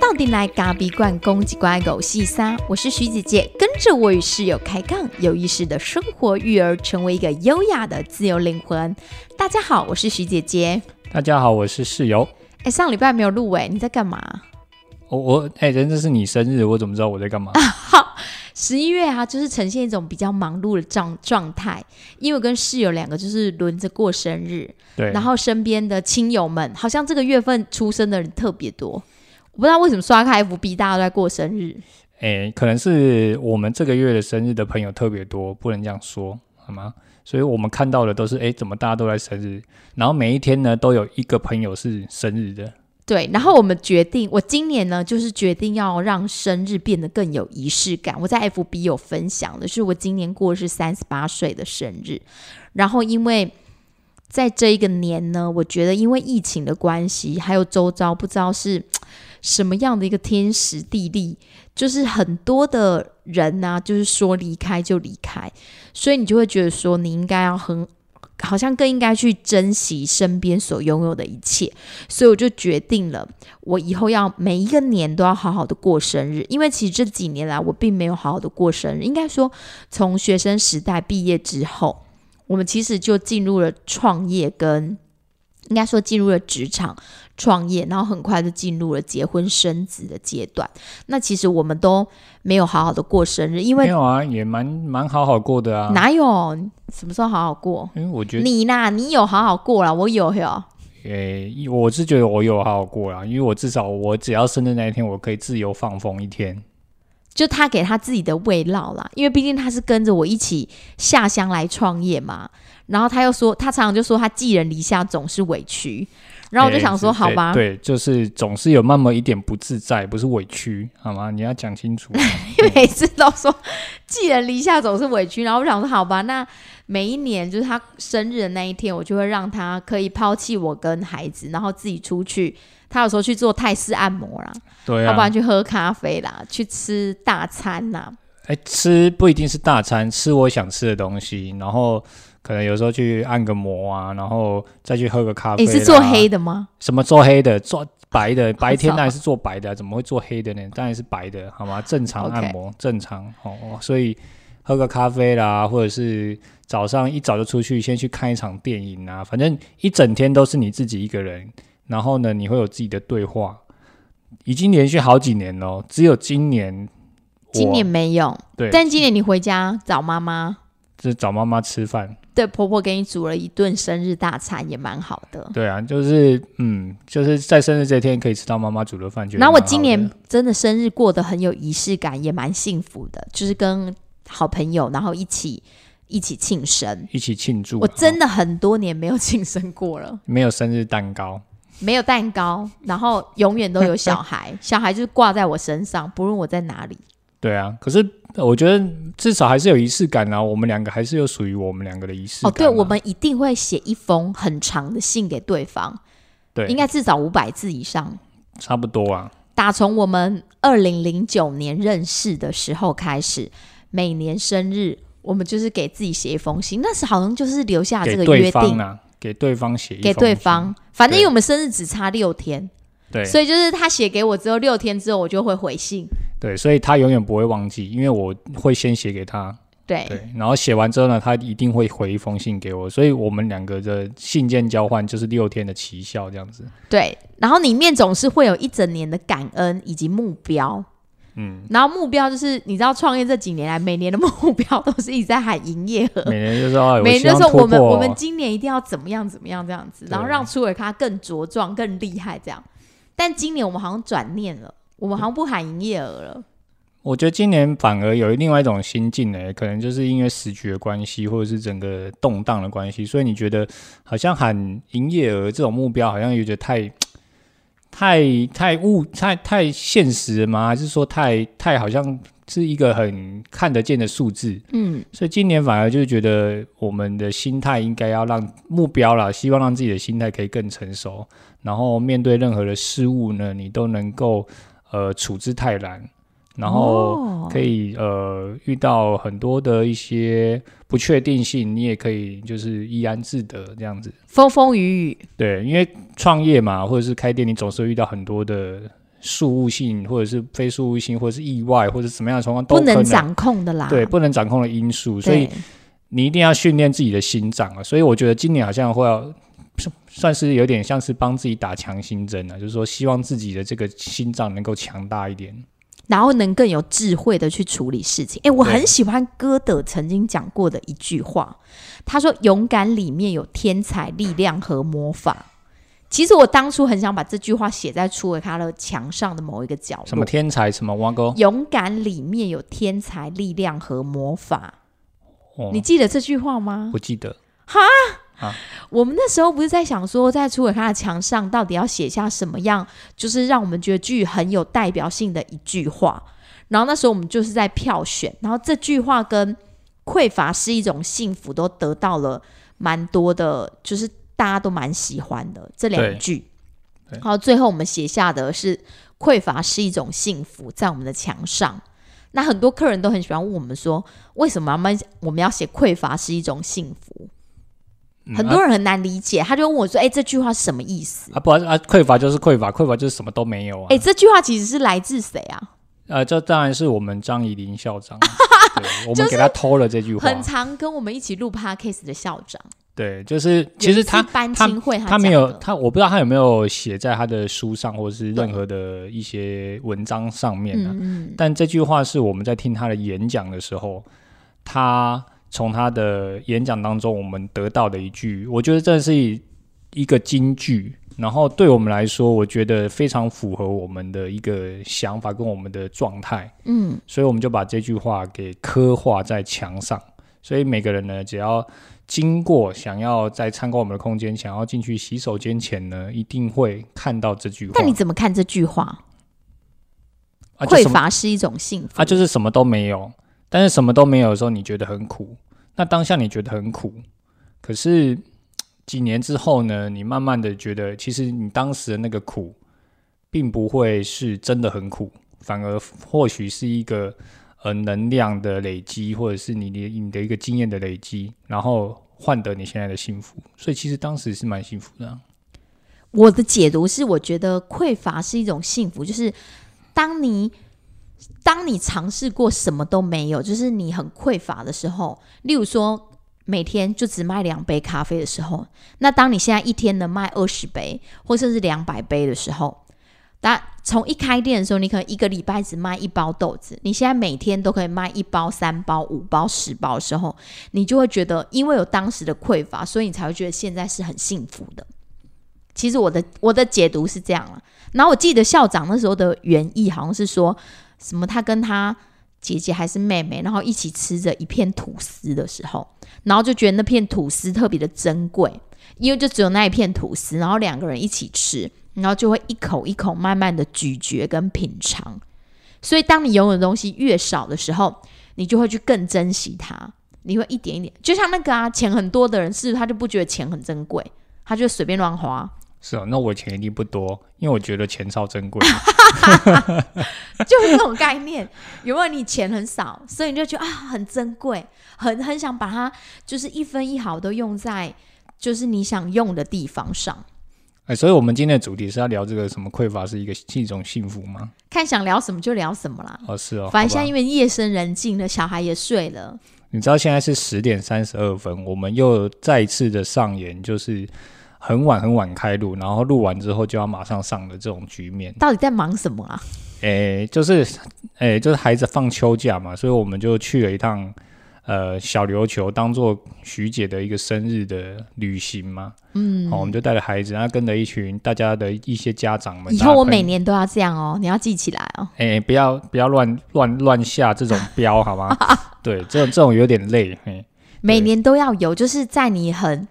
到底来咖比罐公鸡乖狗细沙，我是徐姐姐，跟着我与室友开杠，有意识的生活育儿，成为一个优雅的自由灵魂。大家好，我是徐姐姐。大家好，我是室友。哎，上礼拜没有录哎，你在干嘛？我我哎，人这是你生日，我怎么知道我在干嘛？好，十一月啊，就是呈现一种比较忙碌的状状态，因为我跟室友两个就是轮着过生日，对，然后身边的亲友们好像这个月份出生的人特别多，我不知道为什么刷开 FB 大家都在过生日。哎，可能是我们这个月的生日的朋友特别多，不能这样说，好吗？所以我们看到的都是哎，怎么大家都在生日？然后每一天呢，都有一个朋友是生日的。对，然后我们决定，我今年呢，就是决定要让生日变得更有仪式感。我在 FB 有分享的是，我今年过的是三十八岁的生日。然后，因为在这一个年呢，我觉得因为疫情的关系，还有周遭不知道是什么样的一个天时地利，就是很多的人呢，就是说离开就离开，所以你就会觉得说，你应该要很。好像更应该去珍惜身边所拥有的一切，所以我就决定了，我以后要每一个年都要好好的过生日。因为其实这几年来，我并没有好好的过生日。应该说，从学生时代毕业之后，我们其实就进入了创业跟。应该说进入了职场创业，然后很快就进入了结婚生子的阶段。那其实我们都没有好好的过生日，因为没有啊，也蛮蛮好好过的啊。哪有？什么时候好好过？因为我觉得你呐，你有好好过啦，我有有。诶，我是觉得我有好好过了，因为我至少我只要生日那一天，我可以自由放风一天。就他给他自己的慰劳啦，因为毕竟他是跟着我一起下乡来创业嘛。然后他又说，他常常就说他寄人篱下总是委屈。然后我就想说，好吧，对，就是总是有那么一点不自在，不是委屈，好吗？你要讲清楚。因 为每次都说寄人篱下总是委屈，然后我想说，好吧，那每一年就是他生日的那一天，我就会让他可以抛弃我跟孩子，然后自己出去。他有时候去做泰式按摩啦，对，要不然去喝咖啡啦，去吃大餐啦。哎，吃不一定是大餐，吃我想吃的东西，然后可能有时候去按个摩啊，然后再去喝个咖啡。你是做黑的吗？什么做黑的？做白的？白天当然是做白的，怎么会做黑的呢？当然是白的，好吗？正常按摩，正常哦。所以喝个咖啡啦，或者是早上一早就出去，先去看一场电影啊，反正一整天都是你自己一个人。然后呢，你会有自己的对话，已经连续好几年了，只有今年，今年没有。对，但今年你回家找妈妈，就是找妈妈吃饭。对，婆婆给你煮了一顿生日大餐，也蛮好的。对啊，就是嗯，就是在生日这天可以吃到妈妈煮的饭。然后我今年真的生日过得很有仪式感，也蛮幸福的，就是跟好朋友然后一起一起庆生，一起庆祝。我真的很多年没有庆生过了，没有生日蛋糕。没有蛋糕，然后永远都有小孩，小孩就是挂在我身上，不论我在哪里。对啊，可是我觉得至少还是有仪式感啊。我们两个还是有属于我们两个的仪式。哦，对，我们一定会写一封很长的信给对方，对，应该至少五百字以上，差不多啊。打从我们二零零九年认识的时候开始，每年生日我们就是给自己写一封信，那时好像就是留下这个约定啊。给对方写，给对方，反正因为我们生日只差六天，对，所以就是他写给我之后，六天之后我就会回信，对，所以他永远不会忘记，因为我会先写给他，对，对，然后写完之后呢，他一定会回一封信给我，所以我们两个的信件交换就是六天的奇效这样子，对，然后里面总是会有一整年的感恩以及目标。嗯，然后目标就是，你知道创业这几年来，每年的目标都是一直在喊营业额，每年就说，每年就说我们我们今年一定要怎么样怎么样这样子，然后让出伟咖更茁壮更厉害这样。但今年我们好像转念了，我们好像不喊营业额了。我觉得今年反而有另外一种心境呢，可能就是因为时局的关系，或者是整个动荡的关系，所以你觉得好像喊营业额这种目标，好像有点太。太太物太太现实了吗？还是说太太好像是一个很看得见的数字？嗯，所以今年反而就是觉得我们的心态应该要让目标啦，希望让自己的心态可以更成熟，然后面对任何的事物呢，你都能够呃处之泰然，然后哦可以呃遇到很多的一些不确定性，你也可以就是怡然自得这样子。风风雨雨，对，因为创业嘛，或者是开店，你总是会遇到很多的事务性，或者是非事务性，或者是意外，或者是什么样的情况都不能掌控的啦。对不能掌控的因素，所以你一定要训练自己的心脏啊。所以我觉得今年好像会要算算是有点像是帮自己打强心针啊，就是说希望自己的这个心脏能够强大一点。然后能更有智慧的去处理事情。诶，我很喜欢歌德曾经讲过的一句话，他说：“勇敢里面有天才、力量和魔法。”其实我当初很想把这句话写在楚尔卡的墙上的某一个角落。什么天才，什么挖沟，勇敢里面有天才、力量和魔法。哦你记得这句话吗？不记得？我们那时候不是在想说，在楚伟康的墙上到底要写下什么样，就是让我们觉得剧很有代表性的一句话。然后那时候我们就是在票选，然后这句话跟匮乏是一种幸福都得到了蛮多的，就是大家都蛮喜欢的这两句。对好，最后我们写下的是匮乏是一种幸福，在我们的墙上。那很多客人都很喜欢问我们说，为什么我们我们要写匮乏是一种幸福？嗯很多人很难理解，他就问我说：“哎、这句话是什么意思啊，不啊，匮乏就是匮乏，匮乏就是什么都没有啊。？”哎、这句话其实是来自谁啊？呃，这当然是我们张怡林校长，对，我们给他偷了这句话。很常跟我们一起录 podcast 的校长，对，就是其实他他亲会他没有他，我不知道他有没有写在他的书上或者是任何的一些文章上面呢、嗯嗯，但这句话是我们在听他的演讲的时候，他从他的演讲当中我们得到的一句，我觉得这是一个金句。然后对我们来说，我觉得非常符合我们的一个想法跟我们的状态。嗯，所以我们就把这句话给刻画在墙上。所以每个人呢，只要经过想要在参观我们的空间，想要进去洗手间前呢，一定会看到这句话。那你怎么看这句话？匮乏是一种幸福啊，就是什么都没有。但是什么都没有的时候，你觉得很苦。那当下你觉得很苦，可是几年之后呢，你慢慢的觉得，其实你当时的那个苦，并不会是真的很苦，反而或许是一个呃能量的累积，或者是你的你的一个经验的累积，然后换得你现在的幸福。所以其实当时是蛮幸福的、我的解读是，我觉得匮乏是一种幸福，就是当你当你尝试过什么都没有，就是你很匮乏的时候，例如说每天就只卖两杯咖啡的时候，那当你现在一天能卖二十杯，或甚至两百杯的时候，那从一开店的时候，你可能一个礼拜只卖一包豆子，你现在每天都可以卖一包、三包、五包、十包的时候，你就会觉得，因为有当时的匮乏，所以你才会觉得现在是很幸福的。其实我的我的解读是这样了。然后我记得校长那时候的原意好像是说什么，他跟他姐姐还是妹妹，然后一起吃着一片吐司的时候，然后就觉得那片吐司特别的珍贵，因为就只有那一片吐司，然后两个人一起吃，然后就会一口一口慢慢的咀嚼跟品尝。所以当你拥有的东西越少的时候，你就会去更珍惜它，你会一点一点，就像那个啊，钱很多的人，是不是他就不觉得钱很珍贵，他就随便乱花。是啊，那我钱一定不多，因为我觉得钱超珍贵。就是这种概念。因为你钱很少，所以你就觉得啊很珍贵，很很想把它就是一分一毫都用在就是你想用的地方上。哎，所以我们今天的主题是要聊这个什么匮乏是一个是一种幸福吗？看想聊什么就聊什么啦。哦，是哦，反正现在因为夜深人静了，小孩也睡了，你知道现在是十点三十二分，我们又再一次的上演，就是很晚很晚开录，然后录完之后就要马上上的这种局面。到底在忙什么啊？诶，就是诶，就是孩子放秋假嘛，所以我们就去了一趟呃小琉球，当做徐姐的一个生日的旅行嘛。嗯，好，我们就带着孩子，然后跟着一群大家的一些家长们。以后我每年都要这样哦，你要记起来哦。哎、不要不要乱乱乱下这种标好吗？对，这种这种有点累。嘿，每年都要有，就是在你很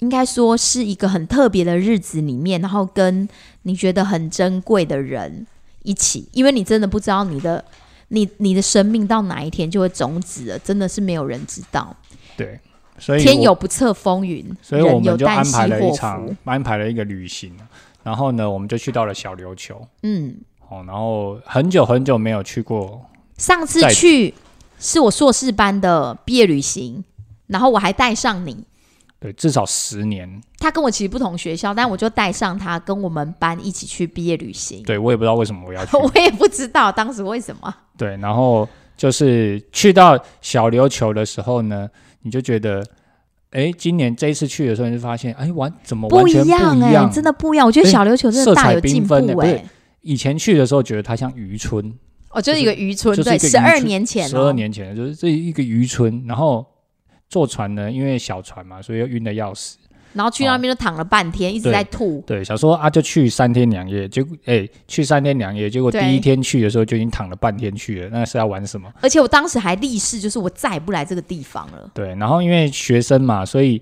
应该说是一个很特别的日子里面，然后跟你觉得很珍贵的人一起，因为你真的不知道你的你你的生命到哪一天就会终止了，真的是没有人知道。对，所以天有不测风云，所以我们就安排了一场。，安排了一个旅行。然后呢，我们就去到了小琉球。嗯，哦，然后很久很久没有去过，上次去是我硕士班的毕业旅行，然后我还带上你。对，至少十年。他跟我其实不同学校，但我就带上他跟我们班一起去毕业旅行。对我也不知道为什么我要去。我也不知道当时为什么。对，然后就是去到小琉球的时候呢，你就觉得，哎，今年这一次去的时候，你就发现，哎，完怎么完全不一样？真的不一样。我觉得小琉球真的大有进步哎、以前去的时候觉得它像渔村，哦，就是一个渔村，对，十二年前、哦，十二年前就是这一个渔村，然后坐船呢，因为小船嘛，所以又晕的要死。然后去那边就躺了半天，一直在吐。对，想说啊，就去三天两夜，结果哎，去三天两夜，结果第一天去的时候就已经躺了半天去了，那是要玩什么？而且我当时还立誓，就是我再也不来这个地方了。对，然后因为学生嘛，所以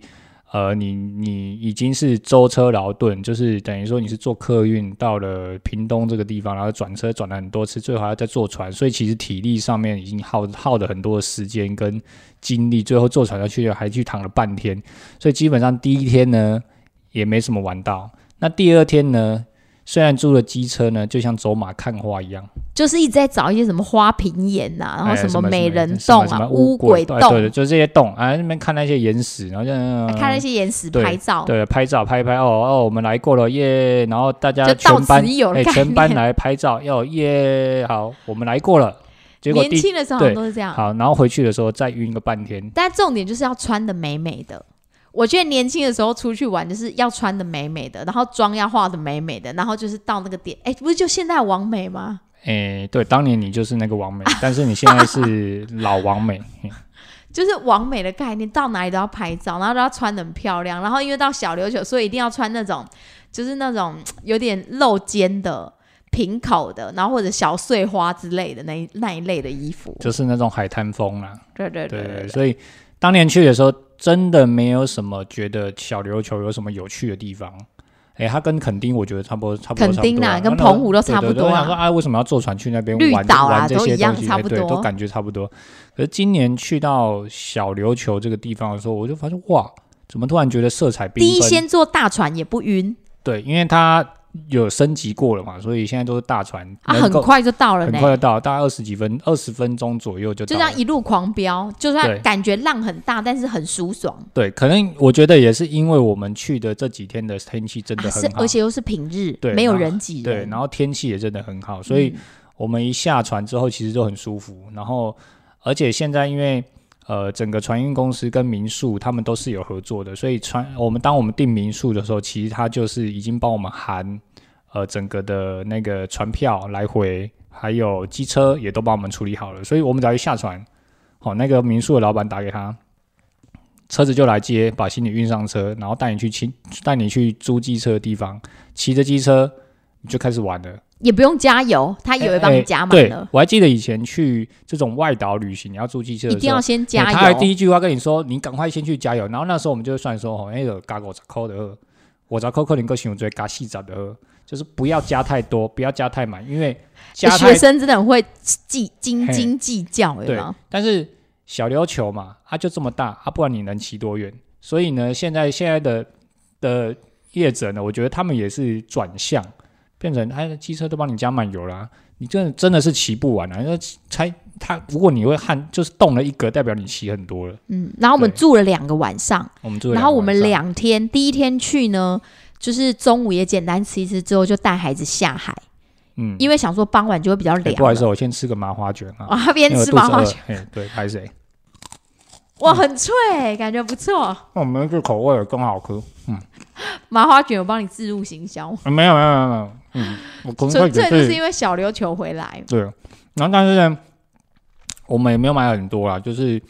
呃，你你已经是舟车劳顿，就是等于说你是坐客运到了屏东这个地方，然后转车转了很多次，最后还要再坐船，所以其实体力上面已经耗耗了很多的时间跟精力，最后坐船要去还去躺了半天，所以基本上第一天呢也没什么玩到，那第二天呢？虽然租了机车呢，就像走马看花一样，就是一直在找一些什么花瓶岩呐、然后哎什什么美人洞啊、乌鬼洞，对对对，就是这些洞啊，那边看那些岩石，然后就、还看那些岩石拍照。对，拍照拍一拍哦哦，我们来过了耶！然后大家全班全班来拍照，要耶！好，我们来过了。结果年轻的时候都是这样，好，然后回去的时候再晕个半天。但重点就是要穿的美美的。我觉得年轻的时候出去玩就是要穿的美美的，然后妆要化的美美的，然后就是到那个点，哎，不是就现在王美吗？哎，对，当年你就是那个王美，但是你现在是老王美。嘿 就是王美的概念，到哪里都要拍照，然后都要穿的很漂亮，然后因为到小琉球，所以一定要穿那种就是那种有点露肩的、平口的，然后或者小碎花之类的那一那一类的衣服。就是那种海滩风啦，对对对对对，所以当年去的时候，真的没有什么觉得小琉球有什么有趣的地方。哎，它跟垦丁我觉得差不多，差不多，垦丁啊跟澎湖都差不多啊对对对我想说啊，为什么要坐船去那边玩啊玩这些东西？哎对，差不多都感觉差不多。可是今年去到小琉球这个地方的时候，我就发现哇，怎么突然觉得色彩缤纷？第一，先坐大船也不晕对，因为它有升级过了嘛，所以现在都是大船，啊，很快就到了很快。就到，大概二十几分，二十分钟左右就就到了。这样一路狂飙，就对算感觉浪很大，但是很舒爽，对，可能我觉得也是因为我们去的这几天的天气真的很好，而且又是平日，对没有人挤人，对，然后天气也真的很好，所以嗯我们一下船之后其实就很舒服。然后，而且现在因为呃整个船运公司跟民宿他们都是有合作的，所以船我们当我们订民宿的时候，其实他就是已经帮我们含呃整个的那个船票来回，还有机车也都帮我们处理好了，所以我们只要一下船，好、那个民宿的老板打给他。车子就来接，把行李运上车，然后带你去骑，带你去租机车的地方，骑着机车你就开始玩了。也不用加油，他也会帮你加满对了，，我还记得以前去这种外岛旅行，你要租机车一定要先加对他还油。第一句话跟你说，你赶快先去加油。然后那时候我们就会算说，哦，那个加五十块的，五十块可能够形容最加四十的，就是不要加太多，不要加太满，因为学生真的很会计斤斤计较，有对吗？，但是小琉球嘛，它、就这么大，啊，不然你能骑多远？所以呢，现在现在的的业者呢，我觉得他们也是转向，变成哎，机车都帮你加满油啦，你真的真的是骑不完啊！那才它，如果你会焊，就是动了一格，代表你骑很多了。嗯，然后我们住了两个晚上，我们住了然后我们两天，第一天去呢，就是中午也简单吃一吃，之后就带孩子下海，嗯，因为想说傍晚就会比较凉不好意思，我先吃个麻花卷啊。啊，边吃麻花卷，嘿，对，拍谁？哇，很脆，感觉不错。那我们这口味有更好吃。麻花卷我帮你自入行销，啊没有没有没有没有，嗯，我可能会只纯粹就是因为小琉球回来。对，然后但是呢，我们也没有买很多啦，就是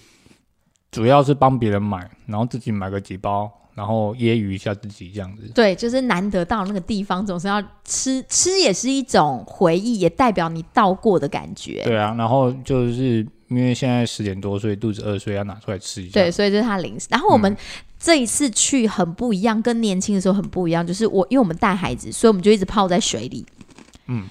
主要是帮别人买，然后自己买个几包，然后揶揄一下自己这样子。对，就是难得到那个地方，总是要吃吃，也是一种回忆，也代表你到过的感觉。对啊，然后就是因为现在十点多，所以肚子饿，所以要拿出来吃一下。对，所以这是他零食。然后我们这一次去很不一样，跟年轻的时候很不一样，就是我因为我们带孩子，所以我们就一直泡在水里，嗯，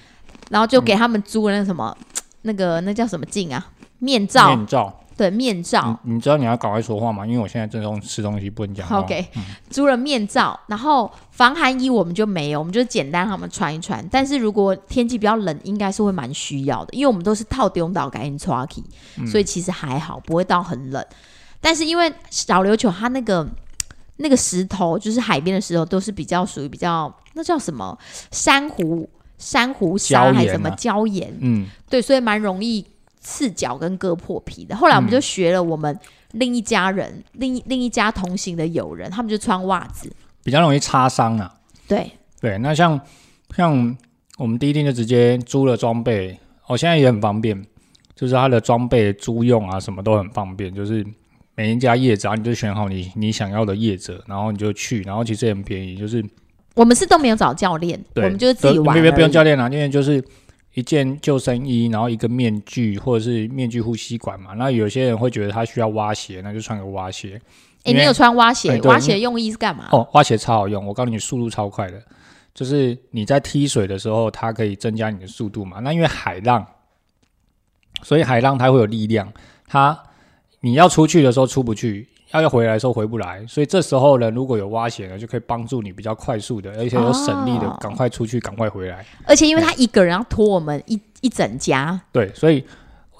然后就给他们租了那个什么、那个那叫什么镜啊，面罩，面罩，对，面罩。你你知道你要赶快说话吗？因为我现在正在吃东西，不能讲话。OK，、租了面罩，然后防寒衣我们就没有，我们就简单让他们穿一穿。但是如果天气比较冷，应该是会蛮需要的，因为我们都是套丢岛赶紧穿起，所以其实还好，不会到很冷。但是因为小琉球它那个那个石头，就是海边的石头，都是比较属于比较那叫什么珊瑚珊瑚礁还是什么啊礁岩，嗯，对，所以蛮容易刺脚跟割破皮的。后来我们就学了我们另一家人、另一另一家同行的友人，他们就穿袜子。比较容易擦伤啊。对，对，那像像我们第一天就直接租了装备，哦，现在也很方便，就是它的装备租用啊，什么都很方便，就是每一家业者，然后你就选好你你想要的业者，然后你就去，然后其实也很便宜，就是我们是都没有找教练，我对，们就是自己玩而已。都没有不用教练啊，因为就是一件救生衣，然后一个面具或者是面具呼吸管嘛。那有些人会觉得他需要蛙鞋，那就穿个蛙鞋。哎、你有穿蛙鞋？哎对蛙鞋用意是干嘛？哦，蛙鞋超好用，我告诉你，速度超快的。就是你在踢水的时候，它可以增加你的速度嘛。那因为海浪，所以海浪它会有力量，它你要出去的时候出不去，要要回来的时候回不来。所以这时候呢，如果有挖鞋呢，就可以帮助你比较快速的，而且有省力的哦，赶快出去，赶快回来。而且因为他一个人要拖我们一一整家，对，所以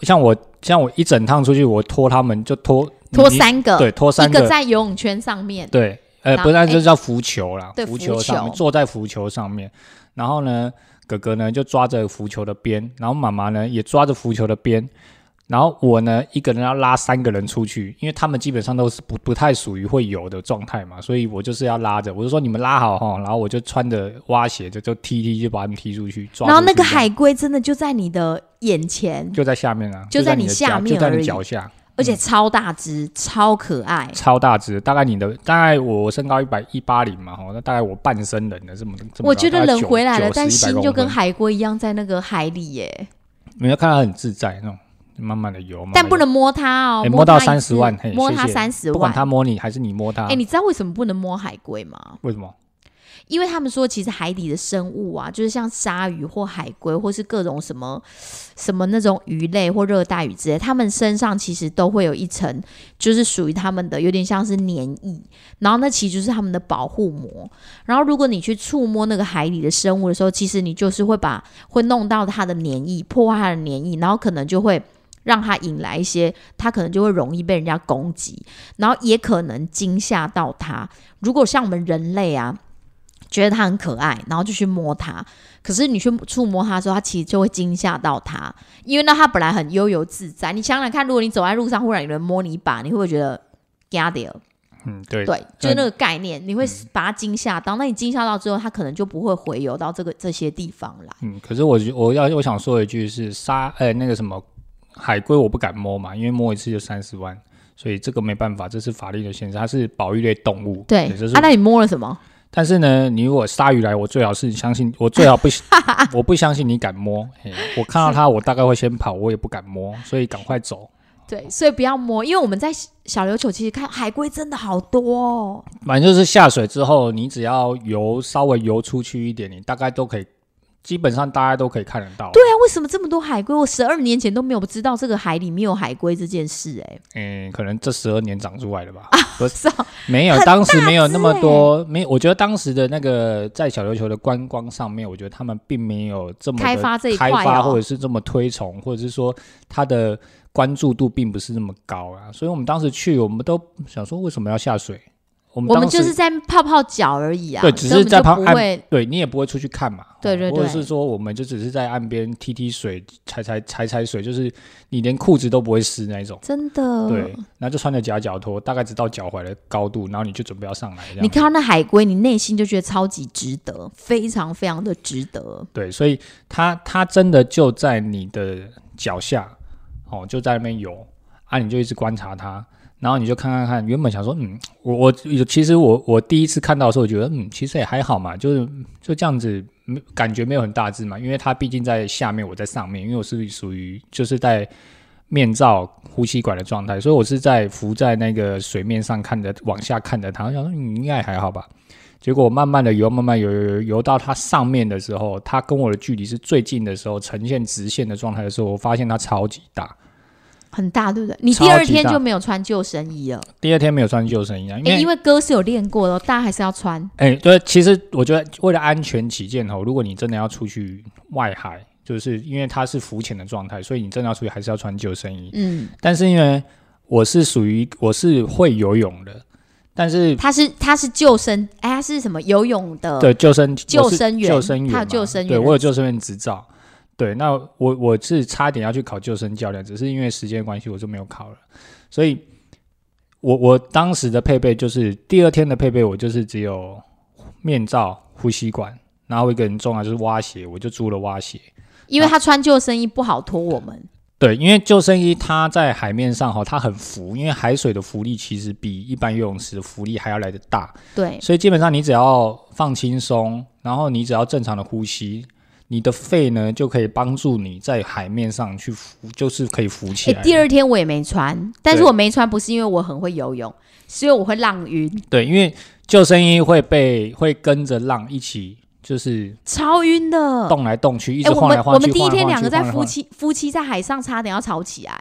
像我像我一整趟出去，我拖他们就拖拖三个，对，拖三一个在游泳圈上面，对，呃，不是，那哎。这叫浮球啦，对浮球上面球。坐在浮球上面，然后呢，哥哥呢就抓着浮球的边，然后妈妈呢也抓着浮球的边，然后我呢一个人要拉三个人出去，因为他们基本上都是不不太属于会游的状态嘛，所以我就是要拉着，我就说你们拉好哈，然后我就穿着蛙鞋就就踢踢就把他们踢出去，抓然后那个海龟真的就在你的眼前，就在下面啊，就在你下面就在你脚下。而且超大只，超可爱。超大只，大概你的大概我身高一百一八零嘛，哈，那大概我半身人的这么这么高。我觉得人回来了，90但心就跟100公分海龟一样在那个海里耶，你要看它很自在那种，慢慢的游，慢慢地但不能摸它哦，哎摸到三十万嘿摸它三十万。不管它摸你还是你摸它，哎，你知道为什么不能摸海龟吗？为什么？因为他们说，其实海底的生物啊，就是像鲨鱼或海龟，或是各种什么什么那种鱼类或热带鱼之类，它们身上其实都会有一层，就是属于它们的，有点像是黏液，然后那其实就是它们的保护膜。然后如果你去触摸那个海底的生物的时候，其实你就是会把会弄到它的黏液，破坏它的黏液，然后可能就会。让它引来一些，它可能就会容易被人家攻击，然后也可能惊吓到它。如果像我们人类啊，觉得它很可爱，然后就去摸它。可是你去触摸它的时候，它其实就会惊吓到它，因为那它本来很悠游自在。你想想看，如果你走在路上，忽然有人摸你一把，你会不会觉得吓掉？嗯，对，对，就是那个概念，你会把它惊吓到。那你惊吓到之后，它可能就不会回游到这个这些地方来。嗯，可是我我要我想说一句是杀，呃，那个什么海龟我不敢摸嘛，因为摸一次就三十万，所以这个没办法，这是法律的限制，它是保育类动物，对，啊，那你摸了什么？但是呢，你如果鲨鱼来，我最好是相信，我最好不，我不相信你敢摸。嘿我看到它，我大概会先跑，我也不敢摸，所以赶快走。对，所以不要摸，因为我们在小琉球其实看海龟真的好多哦。反正就是下水之后，你只要游稍微游出去一点，你大概都可以，基本上大家都可以看得到。对啊，为什么这么多海龟？我十二年前都没有知道这个海里面有海龟这件事、哎，嗯，可能这十二年长出来的吧。不 是没有，当时没有那么大多，没，我觉得当时的那个在小琉球的观光上面，我觉得他们并没有这么的开发这一块或者是这么推崇，或者是说它的关注度并不是那么高啊。所以我们当时去，我们都想说为什么要下水？我们我们就是在泡泡脚而已啊，对只是在泡岸不会。对你也不会出去看嘛，对对对或者是说我们就只是在岸边踢踢水、踩踩踩踩水，就是你连裤子都不会湿那一种。真的，对，然后就穿着夹脚拖，大概只到脚踝的高度，然后你就准备要上来。你看到那海龟，你内心就觉得超级值得，非常非常的值得。对，所以它它真的就在你的脚下，哦，就在那边游啊，你就一直观察它，然后你就看看看。原本想说，嗯，我我其实我我第一次看到的时候，我觉得嗯，其实也还好嘛，就是就这样子，感觉没有很大只嘛，因为它毕竟在下面，我在上面，因为我是属于就是在面罩呼吸管的状态，所以我是在浮在那个水面上看着往下看着它，我想说嗯，应该还好吧。结果慢慢的游，慢慢游游游游到它上面的时候，它跟我的距离是最近的时候，呈现直线的状态的时候，我发现它超级大，很大，对不对？你第二天就没有穿救生衣了，第二天没有穿救生衣啊，因诶为因为歌是有练过的哦，大家还是要穿。哎、对，其实我觉得为了安全起见哦，如果你真的要出去外海，就是因为它是浮潜的状态，所以你真的要出去还是要穿救生衣。嗯，但是因为我是属于我是会游泳的，但是他是他是救生，哎，他是什么游泳的？对救生救生员救生员他有救生员对我有救生员执照。对，那我我是差点要去考救生教练，只是因为时间关系，我就没有考了。所以我我当时的配备就是第二天的配备，我就是只有面罩、呼吸管，然后一个很重要就是蛙鞋，我就租了蛙鞋。因为他穿救生衣不好拖我们。对，因为救生衣它在海面上哈，它很浮，因为海水的浮力其实比一般游泳池的浮力还要来得大，对，所以基本上你只要放轻松，然后你只要正常的呼吸，你的肺呢就可以帮助你在海面上去浮，就是可以浮起哎，来。第二天我也没穿，但是我没穿不是因为我很会游泳，是因为我会浪晕，对，因为救生衣会被会跟着浪一起，就是超晕的。动来动去，一哎，直我晃来晃去。们我们第一天两个在夫妻夫妻在海上差点要吵起来。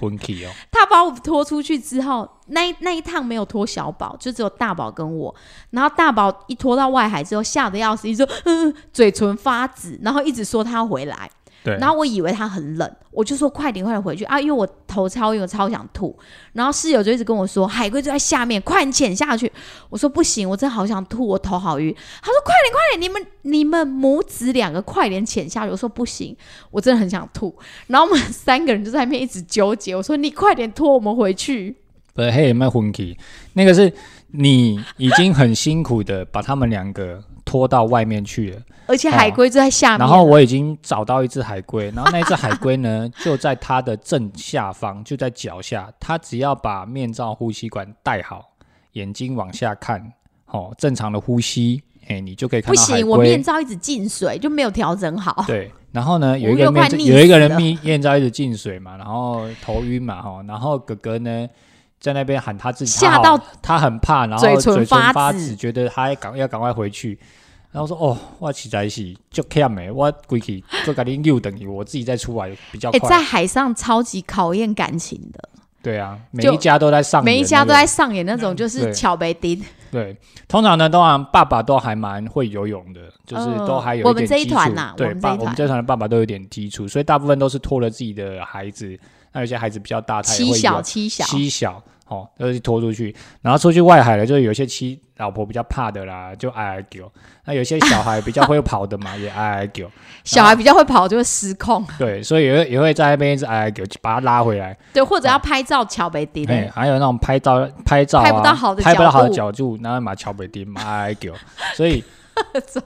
昏体哦，他把我拖出去之后，那一那一趟没有拖小宝，就只有大宝跟我。然后大宝一拖到外海之后，吓得要死，一直说嗯，嘴唇发紫，然后一直说他要回来。对，然后我以为他很冷，我就说快点快点回去啊，因为我头超晕，我超想吐。然后室友就一直跟我说海龟就在下面，快点潜下去。我说不行，我真的好想吐，我头好晕。他说快点快点，你们你们母子两个快点潜下去。我说不行，我真的很想吐。然后我们三个人就在那边一直纠结。我说你快点拖我们回去。不是黑有没有昏体？那个是你已经很辛苦的把他们两个拖到外面去了。而且海龟就在下面。然后我已经找到一只海龟，然后那只海龟呢就在它的正下方，就在脚下。它只要把面罩、呼吸管戴好，眼睛往下看，哦，正常的呼吸，哎，你就可以看不到海行，我面。罩一直进水，就没有调整好。对，然后呢，有一我个有一个人面面罩一直进水嘛，然后头晕嘛，哈，然后哥哥呢在那边喊他自己，吓到他很怕，然后嘴嘴唇发紫觉得他赶要赶快回去。然后说哦，我实在是就欠没，我归去就赶紧又等于我自己再出来比较哎、快。在海上超级考验感情的，对啊，每一家都在上演那个，每一家都在上演那种就是巧贝丁。对。通常呢，通常爸爸都还蛮会游泳的，就是嗯都还有我们这一。团呐我对，爸们这一团我们这一团的爸爸都有点基础，所以大部分都是拖了自己的孩子。那有些孩子比较大，他也七会游小七小，七小哦，都是拖出去，然后出去外海了，就是有些妻老婆比较怕的啦，就挨挨叫；那有些小孩比较会跑的嘛，也挨挨叫。小孩比较会跑就会失控，对，所以也会也会在那边一直挨挨叫，把他拉回来。对，或者要拍照巧北丁。哎，还有那种拍照拍照、啊、拍不到好的拍不到好的角角度，然后把桥北丁嘛挨挨叫，所以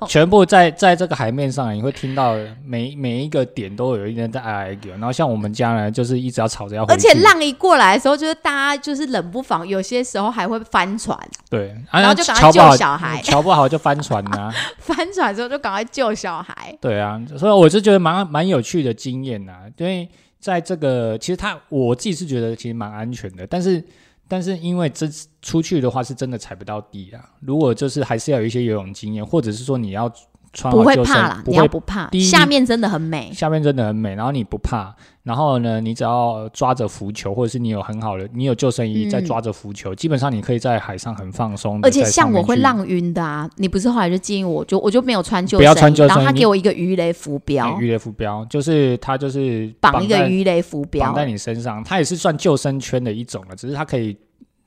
全部在在这个海面上，你会听到每每一个点都有一人在挨挨叫，然后像我们家呢，就是一直要吵着要回而，且浪一过来的时候，就是大家就是冷不防，有些时候还会翻船，对，然后啊就赶快救小孩瞧不好就翻船啊。翻船之后就赶快救小孩。对啊，所以我就觉得蛮蛮有趣的经验呐、因为在这个其实他我自己是觉得其实蛮安全的，但是但是因为这出去的话是真的踩不到底啊。如果就是还是要有一些游泳经验，或者是说你要穿不会怕啦，你要不怕下面真的很美。下面真的很美，然后你不怕，然后呢，你只要抓着浮球，或者是你有很好的你有救生衣嗯在抓着浮球，基本上你可以在海上很放松。而且像我会浪晕的啊，你不是后来就建议我就我就没有穿救不要生衣，穿救生衣然后他给我一个鱼雷浮标哎，鱼雷浮标，就是它就是绑一个鱼雷浮标绑，在你身上，它也是算救生圈的一种了，只是它可以，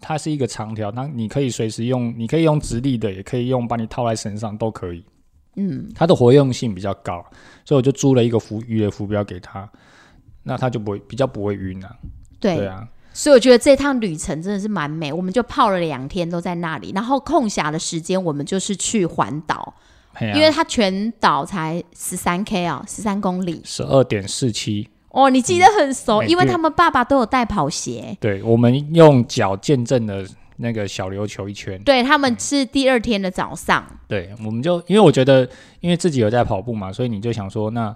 它是一个长条，那你可以随时用，你可以用直立的，也可以用把你套在身上都可以。嗯，它的活用性比较高，所以我就租了一个浮鱼的浮标给他，那他就不会比较不会晕啊。对，对啊，所以我觉得这趟旅程真的是蛮美，我们就泡了两天都在那里，然后空暇的时间我们就是去环岛，嘿啊。因为它全岛才十三 K 啊，十三公里。十二点四七，哦，你记得很熟，嗯因为他们爸爸都有带跑鞋，对我们用脚见证了那个小琉球一圈。对他们是第二天的早上，对，我们就因为我觉得，因为自己有在跑步嘛，所以你就想说，那，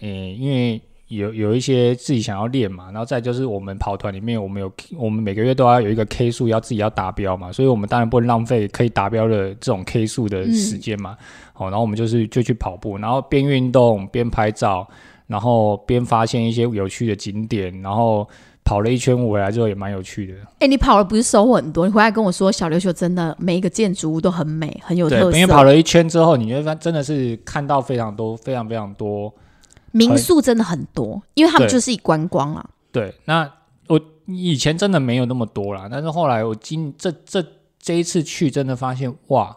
诶、因为有有一些自己想要练嘛，然后再就是我们跑团里面，我们有我们每个月都要有一个 K 数要自己要达标嘛，所以我们当然不能浪费可以达标的这种 K 数的时间嘛。好、然后我们就是就去跑步，然后边运动边拍照，然后边发现一些有趣的景点，然后跑了一圈回来之后也蛮有趣的。哎，你跑了不是收获很多？你回来跟我说，小琉球真的每一个建筑物都很美，很有，特色。因为跑了一圈之后，你会发真的是看到非常多、非常非常多。民宿真的很多，因为他们就是以观光啊。对，那我以前真的没有那么多啦，但是后来我今这这这一次去，真的发现哇，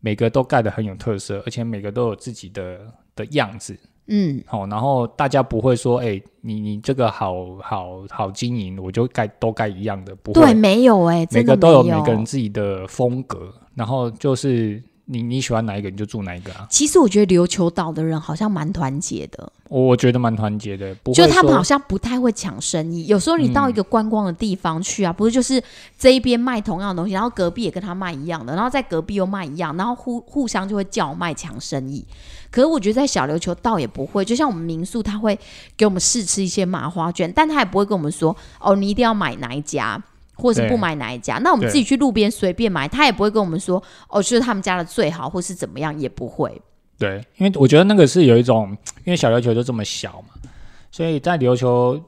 每个都盖的很有特色，而且每个都有自己的的样子。嗯，好、然后大家不会说，哎、你你这个好好好经营，我就盖都盖一样的，不会，对，没有哎、每个都有。每个人自己的风格，然后就是你你喜欢哪一个你就住哪一个啊，其实我觉得琉球岛的人好像蛮团结的，我我觉得蛮团结的，不会就他们好像不太会抢生意。有时候你到一个观光的地方去啊，不是就是这一边卖同样的东西，然后隔壁也跟他卖一样的，然后在隔壁又卖一样，然后互互相就会叫卖抢生意。可是我觉得在小琉球倒也不会，就像我们民宿，他会给我们试吃一些麻花卷，但他也不会跟我们说哦，你一定要买哪一家。或是不买哪一家，那我们自己去路边随便买，他也不会跟我们说哦，就是他们家的最好，或是怎么样，也不会。对，因为我觉得那个是有一种，因为小琉球就这么小嘛，所以在琉球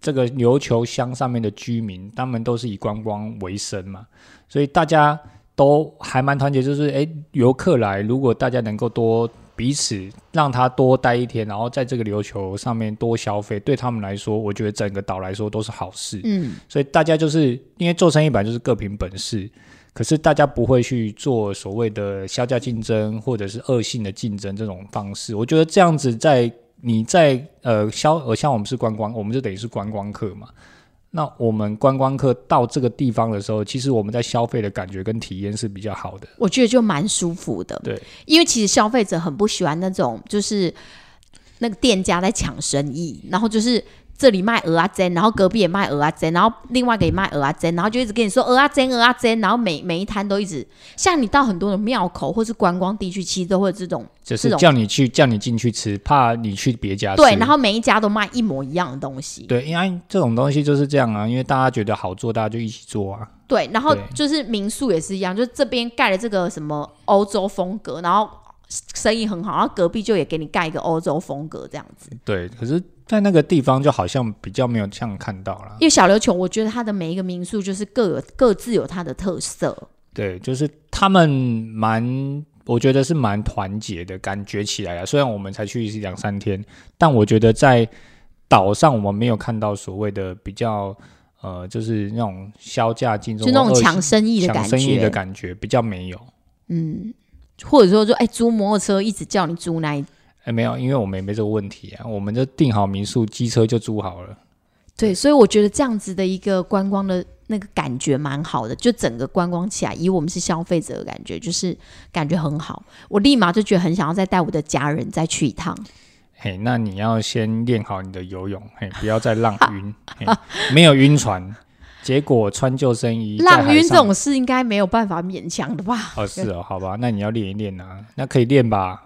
这个琉球乡上面的居民，他们都是以观光为生嘛，所以大家都还蛮团结，就是诶，游客来，如果大家能够多彼此让他多待一天，然后在这个琉球上面多消费，对他们来说，我觉得整个岛来说都是好事。嗯，所以大家就是因为做生意本来就是各凭本事，可是大家不会去做所谓的销价竞争或者是恶性的竞争这种方式。我觉得这样子在你在呃消呃像我们是观光，我们就等于是观光客嘛。那我们观光客到这个地方的时候，其实我们在消费的感觉跟体验是比较好的。我觉得就蛮舒服的。对，因为其实消费者很不喜欢那种就是那个店家在抢生意，然后就是这里卖鹅啊煎，然后隔壁也卖鹅啊煎，然后另外一个也卖鹅啊煎，然后就一直跟你说鹅啊煎鹅啊煎，然后每每一摊都一直像你到很多的庙口或是观光地区，其实都会有这种就是叫你去叫你进去吃，怕你去别家吃。对，然后每一家都卖一模一样的东西。对，因为这种东西就是这样啊，因为大家觉得好做，大家就一起做啊。对，然后就是民宿也是一样，就是这边盖了这个什么欧洲风格，然后生意很好，然后隔壁就也给你盖一个欧洲风格这样子。对，可是，在那个地方就好像比较没有这样看到了。因为小琉球，我觉得它的每一个民宿就是各有各自有它的特色。对，就是他们蛮，我觉得是蛮团结的感觉起来啊。虽然我们才去两三天，但我觉得在岛上我们没有看到所谓的比较呃，就是那种销价竞争，就那种抢生意的抢感生意的，感觉比较没有。嗯，或者说说哎租摩托车一直叫你租那一，哎，没有，因为我们也没这个问题啊，我们就订好民宿，机车就租好了。对，所以我觉得这样子的一个观光的那个感觉蛮好的，就整个观光起来，以我们是消费者的感觉，就是感觉很好，我立马就觉得很想要再带我的家人再去一趟。嘿，那你要先练好你的游泳，嘿，不要再浪晕，嘿，没有晕船，结果穿救生衣浪晕这种事应该没有办法勉强的吧？哦，是哦，好吧，那你要练一练啊，那可以练吧？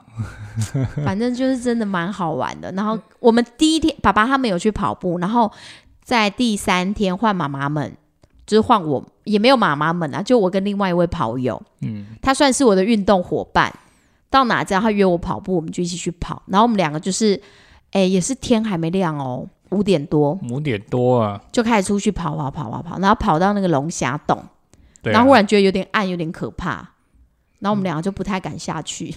反正就是真的蛮好玩的。然后我们第一天，爸爸他们有去跑步，然后在第三天换妈妈们，就是换我，也没有妈妈们啊，就我跟另外一位跑友，嗯，他算是我的运动伙伴。到哪只要他约我跑步，我们就一起去跑。然后我们两个就是，哎，也是天还没亮哦，五点多五点多啊，就开始出去跑跑跑跑跑，然后跑到那个龙虾洞，啊，然后忽然觉得有点暗，有点可怕。然后我们两个就不太敢下去，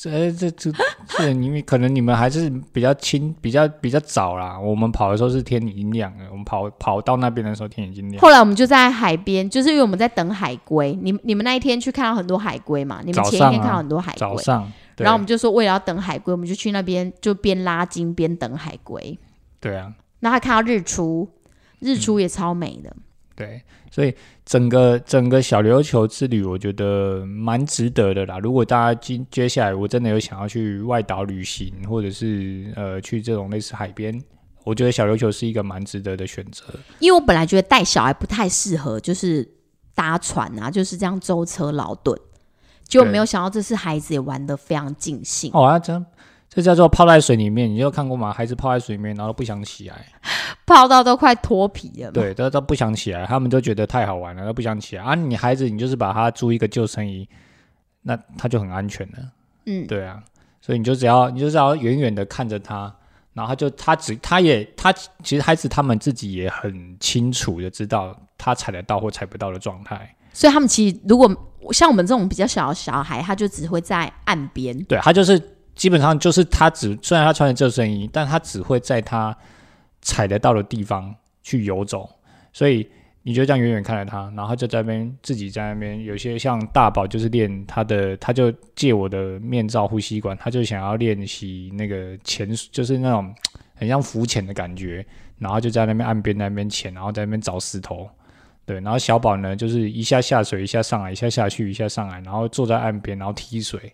这这这这，因为可能你们还是比较轻，比较比较早啦。我们跑的时候是天已经亮了，我们跑跑到那边的时候天已经亮。后来我们就在海边，就是因为我们在等海龟。你你们那一天去看到很多海龟嘛？你们前一天看到很多海龟，早上，对然后我们就说为了要等海龟，我们就去那边就边拉筋边等海龟。对啊，然后还看到日出，日出也超美的。对，所以整个整个小琉球之旅，我觉得蛮值得的啦。如果大家今接下来我真的有想要去外岛旅行，或者是呃去这种类似海边，我觉得小琉球是一个蛮值得的选择。因为我本来觉得带小孩不太适合，就是搭船啊，就是这样舟车劳顿。结果对没有想到，这次孩子也玩得非常尽兴。哦，啊，这这叫做泡在水里面，你有看过吗？孩子泡在水里面，然后不想起来，泡到都快脱皮了嘛。对，都都不想起来，他们都觉得太好玩了，都不想起来啊。你孩子，你就是把他租一个救生衣，那他就很安全了。嗯，对啊，所以你就只要你就只要远远的看着他，然后他就他只他也他其实孩子他们自己也很清楚的知道他踩得到或踩不到的状态。所以他们其实如果像我们这种比较小的小孩，他就只会在岸边。对他就是基本上就是他只虽然他穿着救生衣，但他只会在他踩得到的地方去游走，所以你就这样远远看着他，然后就在那边自己在那边。有些像大宝就是练他的，他就借我的面罩呼吸管，他就想要练习那个潜，就是那种很像浮潜的感觉，然后就在那边岸边那边潜，然后在那边找石头。对，然后小宝呢，就是一下下水，一下上来，一下下去，一下上来，然后坐在岸边，然后踢水。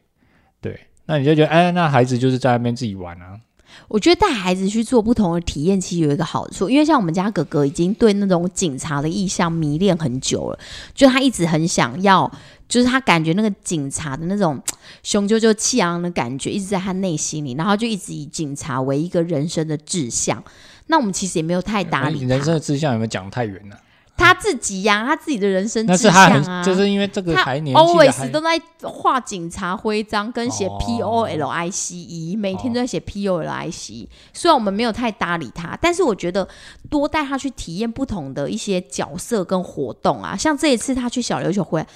对，那你就觉得，哎，那孩子就是在那边自己玩啊。我觉得带孩子去做不同的体验，其实有一个好处，因为像我们家哥哥已经对那种警察的意象迷恋很久了，就他一直很想要，就是他感觉那个警察的那种雄赳赳气昂昂的感觉一直在他内心里，然后就一直以警察为一个人生的志向。那我们其实也没有太搭理人生的志向，有没有讲太远了？他自己呀，他自己的人生志向啊，就是因为这个还年 always 都在画警察徽章跟写 P O L I C E，每天都在写 P O L I C。虽然我们没有太搭理他，但是我觉得多带他去体验不同的一些角色跟活动啊，像这一次他去小琉球回来，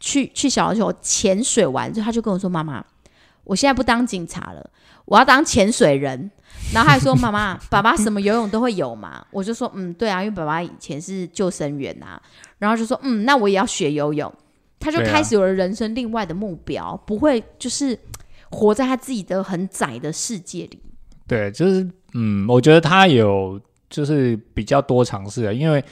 去去小琉球潜水完之后，他就跟我说：“妈妈，我现在不当警察了，我要当潜水人。”然后还说：“妈妈，爸爸什么游泳都会游嘛？”我就说：“嗯，对啊，因为爸爸以前是救生员啊。”然后就说：“嗯，那我也要学游泳。”他就开始有了人生另外的目标，不会就是活在他自己的很窄的世界里。对，就是嗯，我觉得他有就是比较多尝试的，因为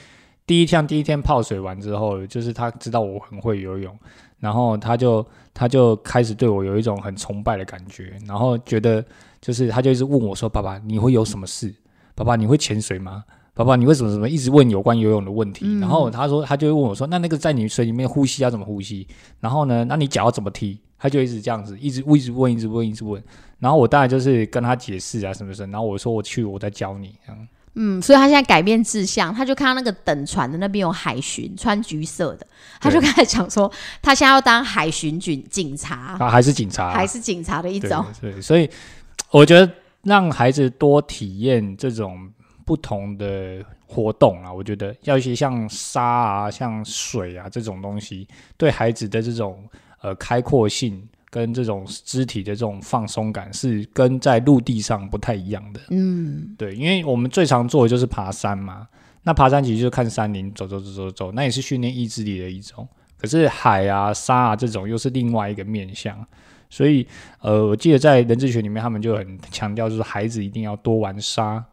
第一天第一天泡水完之后，就是他知道我很会游泳，然后他就他就开始对我有一种很崇拜的感觉，然后觉得。就是他就一直问我说：“爸爸，你会有什么事？爸爸，你会潜水吗？爸爸，你为什么什么一直问有关游泳的问题？”然后他说，他就会问我说：“那那个在你水里面呼吸要怎么呼吸？然后呢，那你脚要怎么踢？”他就一直这样子，一直一直问，一直问，一直问。然后我当然就是跟他解释啊，什么什么。然后我说我去，我再教你。嗯嗯，所以他现在改变志向，他就看到那个等船的那边有海巡，穿橘色的，他就开始讲说，他现在要当海巡警警察，啊，还是警察，还是警察的一种。对，所以。我觉得让孩子多体验这种不同的活动啊，我觉得要一些像沙啊、像水啊这种东西，对孩子的这种呃开阔性跟这种肢体的这种放松感，是跟在陆地上不太一样的。嗯，对，因为我们最常做的就是爬山嘛，那爬山其实就是看山林，走走走走走，那也是训练意志力的一种。可是海啊、沙啊这种又是另外一个面向。所以，呃，我记得在人智学里面，他们就很强调，就是孩子一定要多玩沙，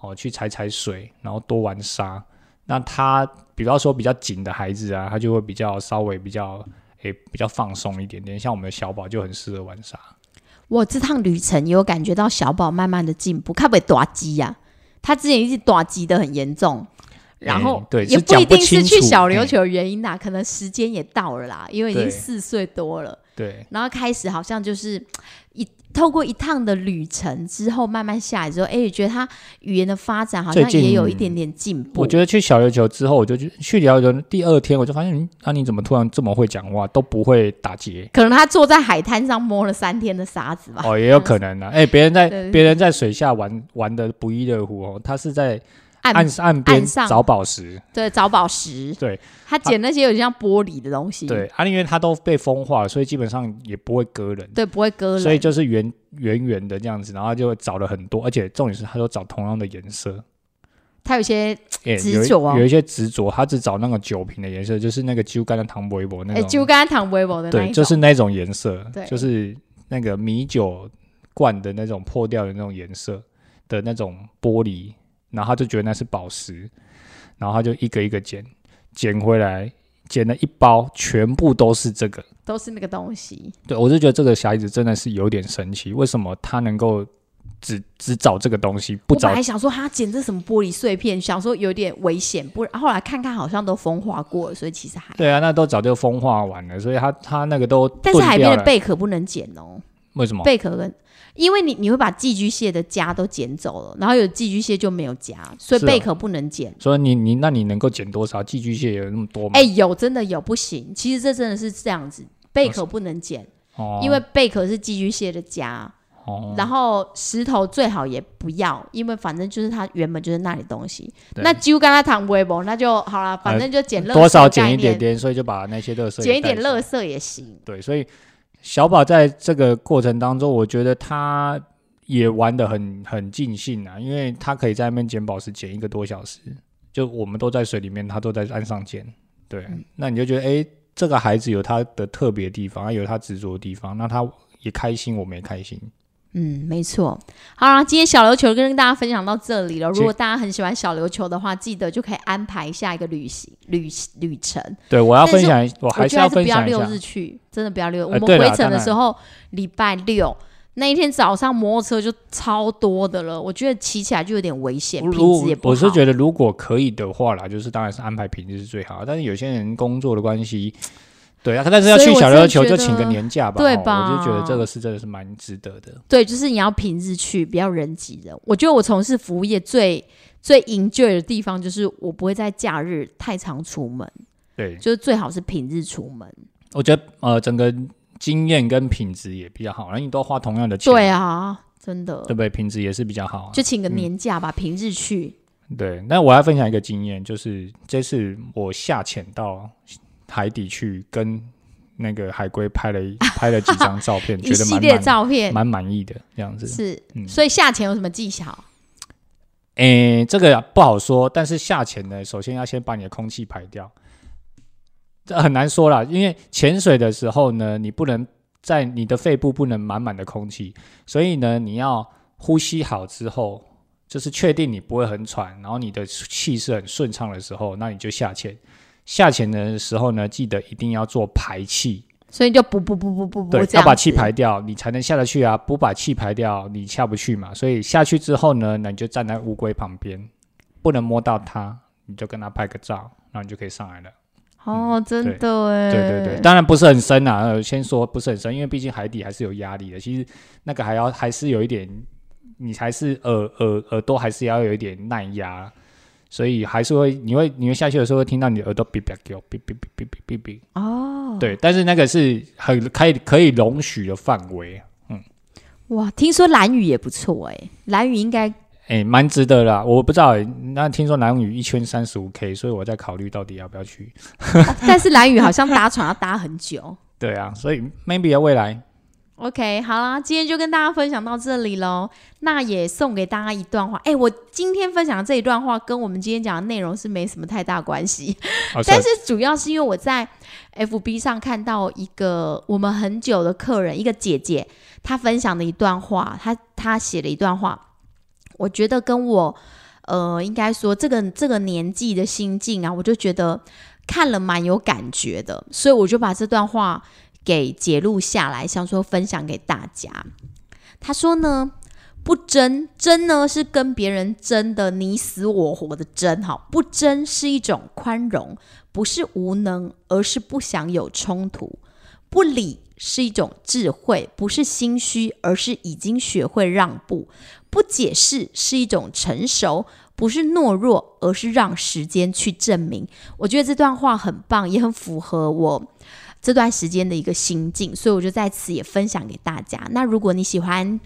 哦，去踩踩水，然后多玩沙。那他，比方说比较紧的孩子啊，他就会比较稍微比较，诶，比较放松一点点。像我们的小宝就很适合玩沙。我这趟旅程有感觉到小宝慢慢的进步，看不会短机呀？他之前一直打击的很严重，然后对，也不一定是去小琉球原因啦，可能时间也到了啦，因为已经四岁多了。对，然后开始好像就是一透过一趟的旅程之后，慢慢下来之后，哎，觉得他语言的发展好像也有一点点进步。我觉得去小琉球之后，我就去去小琉球第二天，我就发现，嗯，那你怎么突然这么会讲话，都不会打结？可能他坐在海滩上摸了三天的沙子吧。哦，也有可能啊。哎，别人在 别人在水下玩玩的不亦乐乎哦，他是在。岸岸边找宝石，对，找宝石。对，他捡那些有点像玻璃的东西。对，啊，因为它都被风化了，所以基本上也不会割人。对，不会割人。所以就是圆圆圆的这样子，然后就找了很多，而且重点是他都找同样的颜色。他有些执着啊，有一些执着，他只找那个酒瓶的颜色，就是那个酒干的糖微博那种。酒干糖微博的对，就是那种颜色，就是那个米酒罐的那种破掉的那种颜色的那种玻璃。然后他就觉得那是宝石，然后他就一个一个捡，捡回来，捡了一包，全部都是这个，都是那个东西。对，我就觉得这个小孩子真的是有点神奇，为什么他能够只只找这个东西，不找？还想说他捡这什么玻璃碎片，想说有点危险，不然后来看看好像都风化过了，所以其实还对啊，那都早就风化完了，所以他他那个都，但是海边的贝壳不能捡哦。为什么？贝壳跟因为你你会把寄居蟹的家都捡走了，然后有寄居蟹就没有家，所以贝壳不能捡。所以你你那你能够捡多少？寄居蟹有那么多吗？哎，有真的有，不行。其实这真的是这样子，贝壳不能捡，哦因为贝壳是寄居蟹的家。哦，然后石头最好也不要，因为反正就是它原本就是那里东西。对那就跟他谈微博，那就好了，反正就捡垃圾、多少捡一点，点，所以就把那些垃圾捡一点垃圾也行。对，所以小宝在这个过程当中，我觉得他也玩的很很尽兴啊，因为他可以在那边捡宝石捡一个多小时，就我们都在水里面，他都在岸上捡。对，嗯那你就觉得，哎、这个孩子有他的特别地方，他有他执着的地方，那他也开心，我们也开心。嗯，没错。好啦，今天小琉球跟大家分享到这里了。如果大家很喜欢小琉球的话，记得就可以安排下一个旅行旅旅程。对，我要分享一，我我还觉得还是不要要分享一下六日。去，真的不要六。我们回程的时候，礼拜六那一天早上摩托车就超多的了，我觉得骑起来就有点危险，如品质也不好。我是觉得，如果可以的话啦，就是当然是安排平日是最好。但是有些人工作的关系，对啊，但是要去小琉球就觉请个年假吧，哦对吧我就觉得这个是真的是蛮值得的。对，就是你要平日去，不要人挤人。我觉得我从事服务业最最 enjoy 的地方，就是我不会在假日太常出门，对，就是最好是平日出门。我觉得呃，整个经验跟品质也比较好，然后你都花同样的钱，对啊，真的对，不对？品质也是比较好啊、就请个年假吧，平日去。对，那我要分享一个经验，就是这次我下潜到海底去跟那个海龟拍了一 拍了几张照片，一 觉得系列蛮满照片蛮满意的这样子。是，嗯所以下潜有什么技巧？诶，这个不好说，但是下潜呢，首先要先把你的空气排掉，这很难说啦，因为潜水的时候呢，你不能在你的肺部不能满满的空气，所以呢，你要呼吸好之后，就是确定你不会很喘，然后你的气是很顺畅的时候，那你就下潜。下潜的时候呢，记得一定要做排气，所以就不不不不不不对，要把气排掉，你才能下得去啊！不把气排掉，你下不去嘛。所以下去之后呢，那你就站在乌龟旁边，不能摸到它，你就跟它拍个照，然后你就可以上来了。哦，真的哎，对对对，当然不是很深啊，呃先说不是很深，因为毕竟海底还是有压力的。其实那个还要还是有一点，你还是耳耳耳朵还是要有一点耐压，所以还是会你会你会下去的时候会听到你的耳朵哔哔叫哔哔哔哔哔哔哔。哦，对，但是那个是很可以可以容许的范围。哇，听说蓝雨也不错哎，蓝雨应该哎，蛮值得啦！我不知道、欸，那听说蓝屿一圈三十五 K，所以我在考虑到底要不要去。但是蓝雨好像搭船要搭很久。对啊，所以 maybe 要未来 OK，好啦，今天就跟大家分享到这里喽。那也送给大家一段话。哎，我今天分享的这一段话跟我们今天讲的内容是没什么太大关系，哦 但是主要是因为我在 FB 上看到一个我们很久的客人，一个姐姐，她分享的一段话，她她写了一段话，我觉得跟我呃，应该说这个这个年纪的心境啊，我就觉得看了蛮有感觉的，所以我就把这段话给截录下来，想说分享给大家。他说呢，不争争呢是跟别人争的你死我活的争，哈，不争是一种宽容，不是无能，而是不想有冲突。不理是一种智慧，不是心虚，而是已经学会让步。不解释是一种成熟，不是懦弱，而是让时间去证明。我觉得这段话很棒，也很符合我这段时间的一个心境，所以我就在此也分享给大家。那如果你喜欢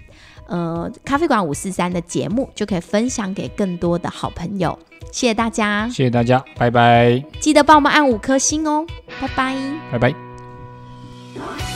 呃咖啡馆五四三的节目，就可以分享给更多的好朋友。谢谢大家，谢谢大家，拜拜，记得帮我们按五颗星哦，拜拜。拜拜。